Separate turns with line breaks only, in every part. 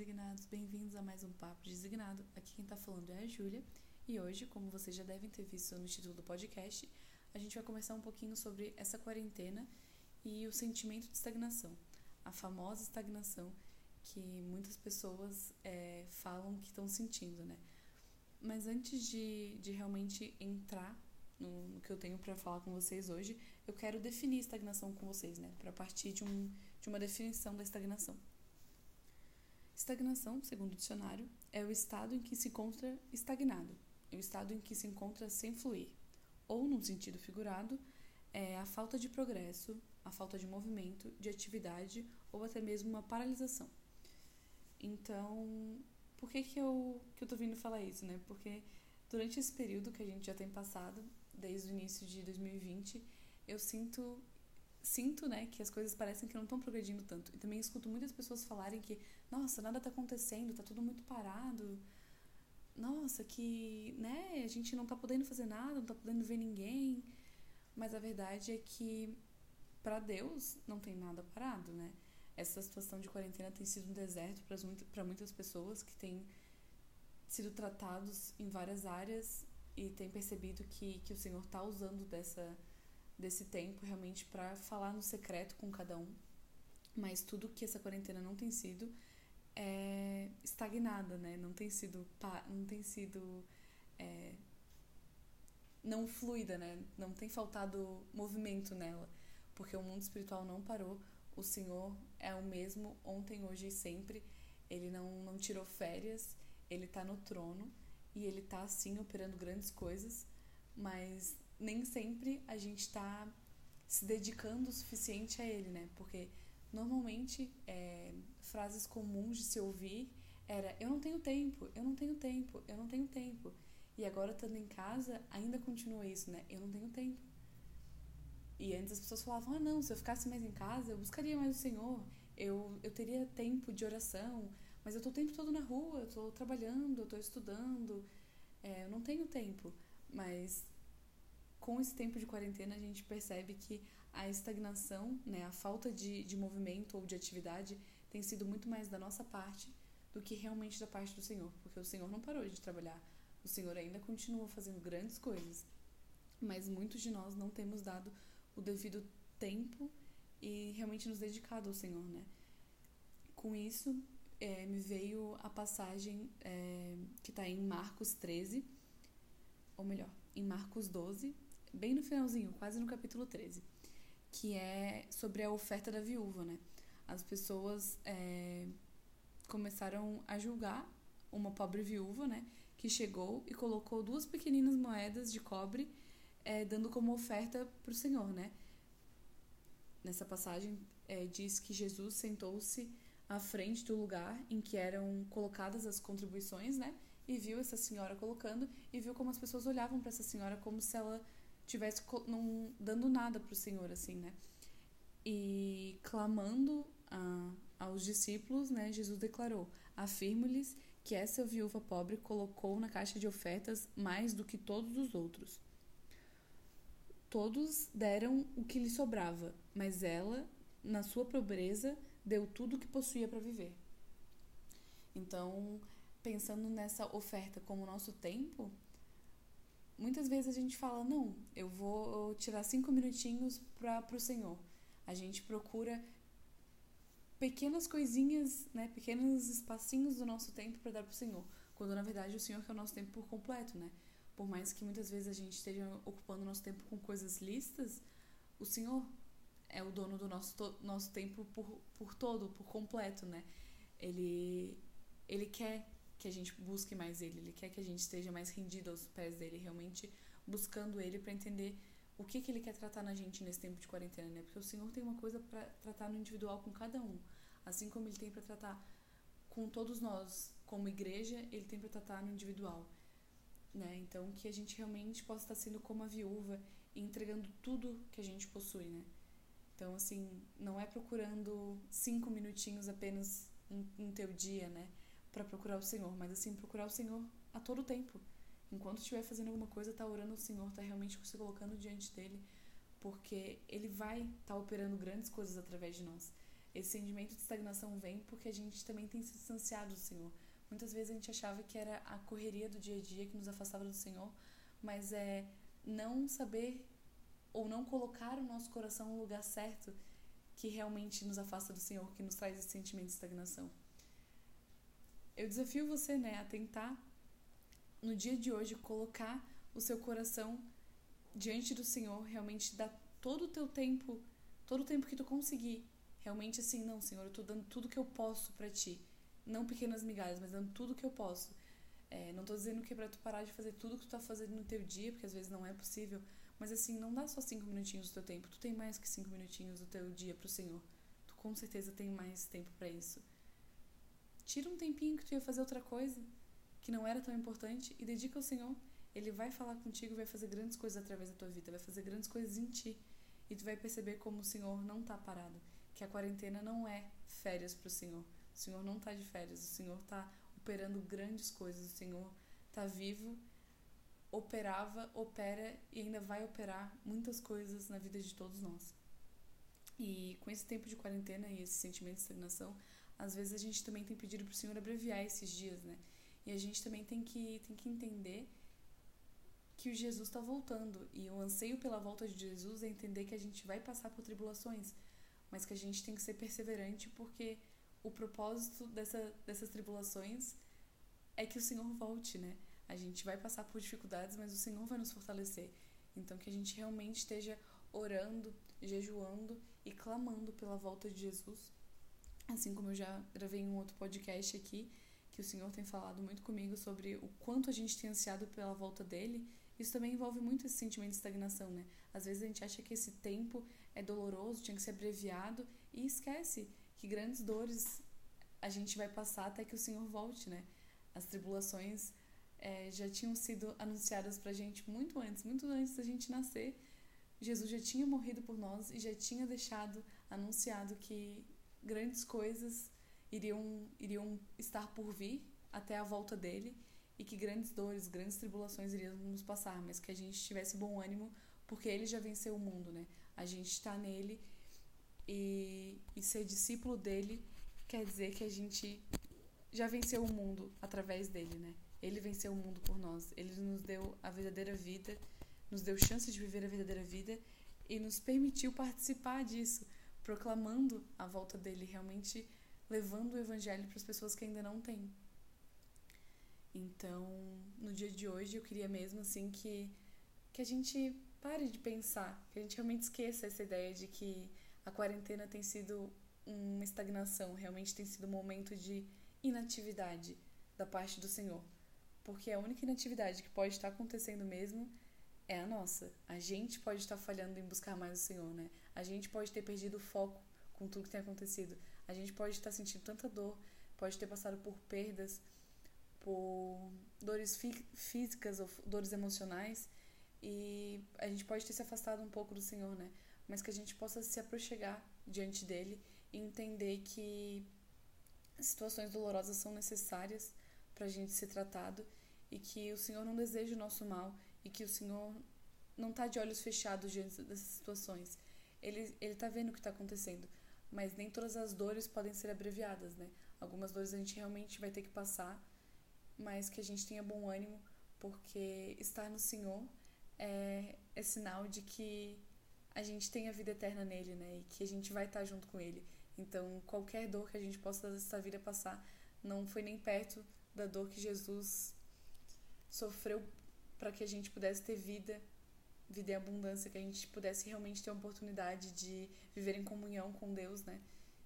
designados, bem-vindos a mais um Papo Designado. Aqui quem tá falando é a Júlia e hoje, como vocês já devem ter visto no título do podcast, a gente vai conversar um pouquinho sobre essa quarentena e o sentimento de estagnação, a famosa estagnação que muitas pessoas é, falam que estão sentindo, né? Mas antes de, de realmente entrar no, no que eu tenho para falar com vocês hoje, eu quero definir estagnação com vocês, né? Para partir de, um, de uma definição da estagnação. Estagnação, segundo o dicionário, é o estado em que se encontra estagnado, é o estado em que se encontra sem fluir. Ou, num sentido figurado, é a falta de progresso, a falta de movimento, de atividade ou até mesmo uma paralisação. Então, por que, que, eu, que eu tô vindo falar isso, né? Porque durante esse período que a gente já tem passado, desde o início de 2020, eu sinto sinto, né, que as coisas parecem que não estão progredindo tanto. E também escuto muitas pessoas falarem que, nossa, nada está acontecendo, está tudo muito parado. Nossa, que, né, a gente não está podendo fazer nada, não está podendo ver ninguém. Mas a verdade é que para Deus não tem nada parado, né? Essa situação de quarentena tem sido um deserto para muitas pessoas que têm sido tratados em várias áreas e têm percebido que, que o Senhor está usando dessa desse tempo realmente para falar no secreto com cada um. Mas tudo que essa quarentena não tem sido é estagnada, né? Não tem sido não tem sido é, não fluida, né? Não tem faltado movimento nela, porque o mundo espiritual não parou. O Senhor é o mesmo ontem, hoje e sempre. Ele não não tirou férias. Ele está no trono e ele está assim operando grandes coisas, mas nem sempre a gente está se dedicando o suficiente a ele, né? Porque normalmente é, frases comuns de se ouvir era eu não tenho tempo, eu não tenho tempo, eu não tenho tempo. E agora estando em casa ainda continua isso, né? Eu não tenho tempo. E antes as pessoas falavam: "Ah, não, se eu ficasse mais em casa, eu buscaria mais o Senhor. Eu eu teria tempo de oração, mas eu tô o tempo todo na rua, eu tô trabalhando, eu tô estudando, é, eu não tenho tempo". Mas com esse tempo de quarentena, a gente percebe que a estagnação, né, a falta de, de movimento ou de atividade tem sido muito mais da nossa parte do que realmente da parte do Senhor, porque o Senhor não parou de trabalhar, o Senhor ainda continua fazendo grandes coisas, mas muitos de nós não temos dado o devido tempo e realmente nos dedicado ao Senhor, né? Com isso, é, me veio a passagem é, que está em Marcos 13, ou melhor, em Marcos 12, bem no finalzinho, quase no capítulo 13, que é sobre a oferta da viúva, né? As pessoas é, começaram a julgar uma pobre viúva, né? Que chegou e colocou duas pequeninas moedas de cobre, é, dando como oferta para o Senhor, né? Nessa passagem é, diz que Jesus sentou-se à frente do lugar em que eram colocadas as contribuições, né? E viu essa senhora colocando e viu como as pessoas olhavam para essa senhora como se ela tivesse não dando nada para o Senhor, assim, né? E clamando a, aos discípulos, né, Jesus declarou: Afirmo-lhes que essa viúva pobre colocou na caixa de ofertas mais do que todos os outros. Todos deram o que lhe sobrava, mas ela, na sua pobreza, deu tudo o que possuía para viver. Então, pensando nessa oferta como nosso tempo, muitas vezes a gente fala, não, eu vou tirar cinco minutinhos para o Senhor. A gente procura pequenas coisinhas, né, pequenos espacinhos do nosso tempo para dar para o Senhor, quando na verdade o Senhor quer o nosso tempo por completo, né? Por mais que muitas vezes a gente esteja ocupando nosso tempo com coisas listas, o Senhor é o dono do nosso, nosso tempo por, por todo, por completo, né? Ele, ele quer que a gente busque mais ele, ele quer que a gente esteja mais rendido aos pés dele, realmente buscando ele para entender o que, que ele quer tratar na gente nesse tempo de quarentena, né? Porque o Senhor tem uma coisa para tratar no individual com cada um, assim como ele tem para tratar com todos nós, como igreja, ele tem para tratar no individual, né? Então que a gente realmente possa estar sendo como a viúva e entregando tudo que a gente possui, né? Então assim, não é procurando cinco minutinhos apenas no teu dia, né? Para procurar o Senhor, mas assim, procurar o Senhor a todo tempo. Enquanto estiver fazendo alguma coisa, tá orando ao Senhor, tá realmente se colocando diante dele, porque ele vai estar tá operando grandes coisas através de nós. Esse sentimento de estagnação vem porque a gente também tem se distanciado do Senhor. Muitas vezes a gente achava que era a correria do dia a dia que nos afastava do Senhor, mas é não saber ou não colocar o nosso coração no lugar certo que realmente nos afasta do Senhor, que nos traz esse sentimento de estagnação. Eu desafio você, né, a tentar no dia de hoje colocar o seu coração diante do Senhor, realmente dar todo o teu tempo, todo o tempo que tu conseguir, realmente assim, não, Senhor, eu tô dando tudo que eu posso para ti, não pequenas migalhas, mas dando tudo que eu posso. É, não tô dizendo que é pra tu parar de fazer tudo que tu tá fazendo no teu dia, porque às vezes não é possível, mas assim, não dá só cinco minutinhos do teu tempo, tu tem mais que cinco minutinhos do teu dia pro Senhor. Tu com certeza tem mais tempo para isso. Tira um tempinho que tu ia fazer outra coisa, que não era tão importante, e dedica ao Senhor. Ele vai falar contigo, vai fazer grandes coisas através da tua vida, vai fazer grandes coisas em ti. E tu vai perceber como o Senhor não tá parado, que a quarentena não é férias pro Senhor. O Senhor não tá de férias, o Senhor tá operando grandes coisas, o Senhor tá vivo, operava, opera e ainda vai operar muitas coisas na vida de todos nós. E com esse tempo de quarentena e esse sentimento de estagnação, às vezes a gente também tem pedido para o Senhor abreviar esses dias, né? E a gente também tem que, tem que entender que o Jesus está voltando. E o anseio pela volta de Jesus é entender que a gente vai passar por tribulações, mas que a gente tem que ser perseverante porque o propósito dessa, dessas tribulações é que o Senhor volte, né? A gente vai passar por dificuldades, mas o Senhor vai nos fortalecer. Então, que a gente realmente esteja orando, jejuando e clamando pela volta de Jesus. Assim como eu já gravei um outro podcast aqui, que o Senhor tem falado muito comigo sobre o quanto a gente tem ansiado pela volta dele. Isso também envolve muito esse sentimento de estagnação, né? Às vezes a gente acha que esse tempo é doloroso, tinha que ser abreviado e esquece que grandes dores a gente vai passar até que o Senhor volte, né? As tribulações é, já tinham sido anunciadas pra gente muito antes, muito antes da gente nascer. Jesus já tinha morrido por nós e já tinha deixado anunciado que grandes coisas iriam, iriam estar por vir até a volta dele e que grandes dores, grandes tribulações iriam nos passar, mas que a gente tivesse bom ânimo porque ele já venceu o mundo, né? A gente está nele e, e ser discípulo dele quer dizer que a gente já venceu o mundo através dele, né? Ele venceu o mundo por nós. Ele nos deu a verdadeira vida, nos deu chance de viver a verdadeira vida e nos permitiu participar disso, proclamando a volta dele, realmente levando o evangelho para as pessoas que ainda não têm. Então, no dia de hoje, eu queria mesmo assim que que a gente pare de pensar, que a gente realmente esqueça essa ideia de que a quarentena tem sido uma estagnação, realmente tem sido um momento de inatividade da parte do Senhor. Porque a única inatividade que pode estar acontecendo mesmo é a nossa. A gente pode estar falhando em buscar mais o Senhor, né? A gente pode ter perdido o foco com tudo que tem acontecido. A gente pode estar sentindo tanta dor, pode ter passado por perdas, por dores fí físicas ou dores emocionais e a gente pode ter se afastado um pouco do Senhor, né? Mas que a gente possa se aproximar diante dele e entender que situações dolorosas são necessárias para a gente ser tratado e que o Senhor não deseja o nosso mal e que o Senhor não está de olhos fechados diante dessas situações. Ele ele está vendo o que está acontecendo, mas nem todas as dores podem ser abreviadas, né? Algumas dores a gente realmente vai ter que passar, mas que a gente tenha bom ânimo, porque estar no Senhor é, é sinal de que a gente tem a vida eterna nele, né? E que a gente vai estar junto com ele. Então, qualquer dor que a gente possa dessa vida passar não foi nem perto da dor que Jesus sofreu para que a gente pudesse ter vida, vida em abundância, que a gente pudesse realmente ter a oportunidade de viver em comunhão com Deus, né?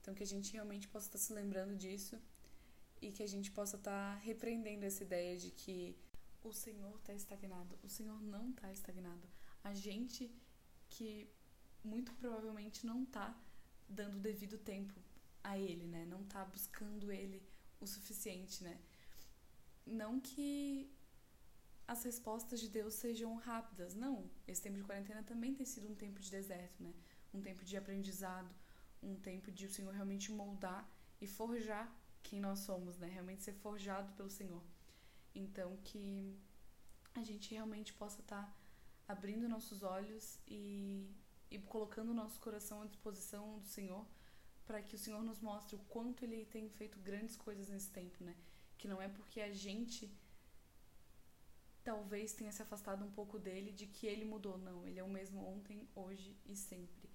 Então que a gente realmente possa estar se lembrando disso e que a gente possa estar repreendendo essa ideia de que o Senhor está estagnado. O Senhor não está estagnado. A gente que muito provavelmente não está dando o devido tempo a Ele, né? Não está buscando Ele o suficiente, né? Não que as respostas de Deus sejam rápidas, não. Esse tempo de quarentena também tem sido um tempo de deserto, né? Um tempo de aprendizado, um tempo de o Senhor realmente moldar e forjar quem nós somos, né? Realmente ser forjado pelo Senhor. Então que a gente realmente possa estar tá abrindo nossos olhos e, e colocando nosso coração à disposição do Senhor para que o Senhor nos mostre o quanto Ele tem feito grandes coisas nesse tempo, né? Que não é porque a gente talvez tenha se afastado um pouco dele de que ele mudou, não. Ele é o mesmo ontem, hoje e sempre.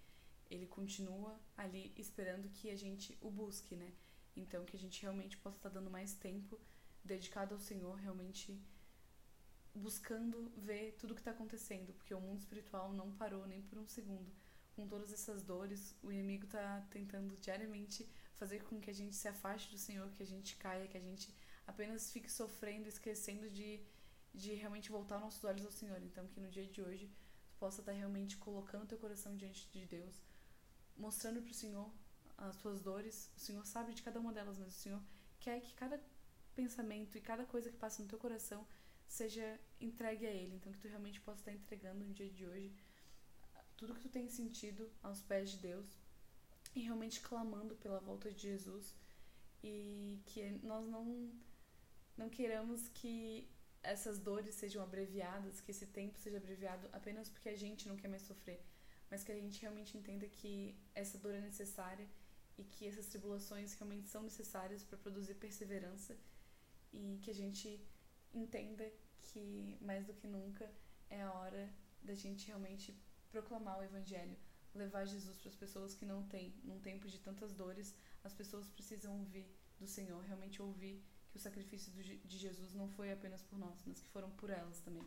Ele continua ali esperando que a gente o busque, né? Então que a gente realmente possa estar dando mais tempo dedicado ao Senhor, realmente buscando ver tudo o que está acontecendo, porque o mundo espiritual não parou nem por um segundo. Com todas essas dores, o inimigo está tentando diariamente fazer com que a gente se afaste do Senhor, que a gente caia, que a gente apenas fique sofrendo, esquecendo de, de realmente voltar nossos olhos ao Senhor. Então, que no dia de hoje tu possa estar realmente colocando teu coração diante de Deus, mostrando para o Senhor as tuas dores. O Senhor sabe de cada uma delas, mas o Senhor quer que cada pensamento e cada coisa que passa no teu coração seja entregue a Ele. Então, que tu realmente possa estar entregando no dia de hoje tudo que tu tem sentido aos pés de Deus e realmente clamando pela volta de Jesus e que nós não não queiramos que essas dores sejam abreviadas, que esse tempo seja abreviado apenas porque a gente não quer mais sofrer, mas que a gente realmente entenda que essa dor é necessária e que essas tribulações realmente são necessárias para produzir perseverança e que a gente entenda que mais do que nunca é a hora da gente realmente proclamar o evangelho, levar Jesus para as pessoas que não têm, num tempo de tantas dores, as pessoas precisam ouvir do Senhor, realmente ouvir que o sacrifício de Jesus não foi apenas por nós, mas que foram por elas também.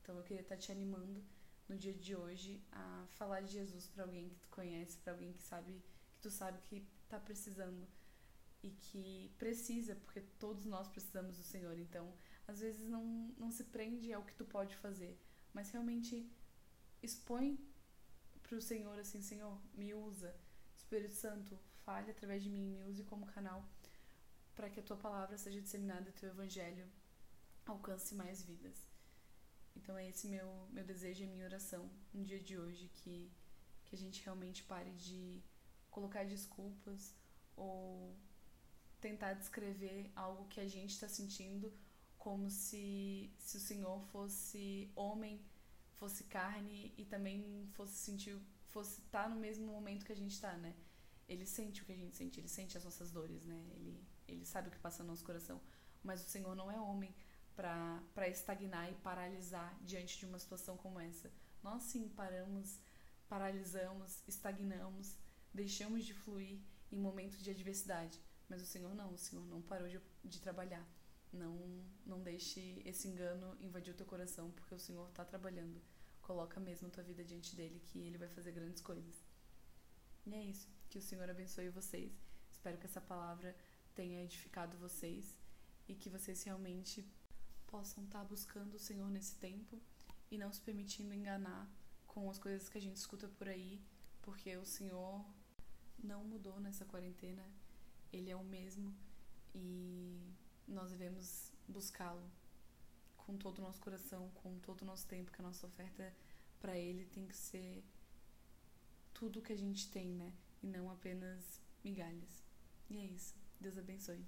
Então eu queria estar te animando no dia de hoje a falar de Jesus para alguém que tu conhece, para alguém que sabe que tu sabe que está precisando e que precisa, porque todos nós precisamos do Senhor. Então, às vezes não, não se prende ao que tu pode fazer, mas realmente expõe para o Senhor assim, Senhor, me usa. Espírito Santo, fale através de mim, me use como canal para que a tua palavra seja disseminada e teu evangelho alcance mais vidas. Então é esse meu meu desejo e minha oração no dia de hoje que que a gente realmente pare de colocar desculpas ou tentar descrever algo que a gente está sentindo como se, se o Senhor fosse homem, fosse carne e também fosse sentir, fosse estar tá no mesmo momento que a gente está, né? Ele sente o que a gente sente, ele sente as nossas dores, né? Ele, ele sabe o que passa no nosso coração. Mas o Senhor não é homem para estagnar e paralisar diante de uma situação como essa. Nós sim paramos, paralisamos, estagnamos, deixamos de fluir em momentos de adversidade. Mas o Senhor não, o Senhor não parou de, de trabalhar. Não, não deixe esse engano invadir o teu coração, porque o Senhor está trabalhando. Coloca mesmo a tua vida diante dele, que ele vai fazer grandes coisas. E é isso. Que o Senhor abençoe vocês. Espero que essa palavra tenha edificado vocês e que vocês realmente possam estar tá buscando o Senhor nesse tempo e não se permitindo enganar com as coisas que a gente escuta por aí, porque o Senhor não mudou nessa quarentena ele é o mesmo e nós devemos buscá-lo com todo o nosso coração, com todo o nosso tempo, que a nossa oferta para Ele tem que ser tudo que a gente tem, né? E não apenas migalhas. E é isso. Deus abençoe.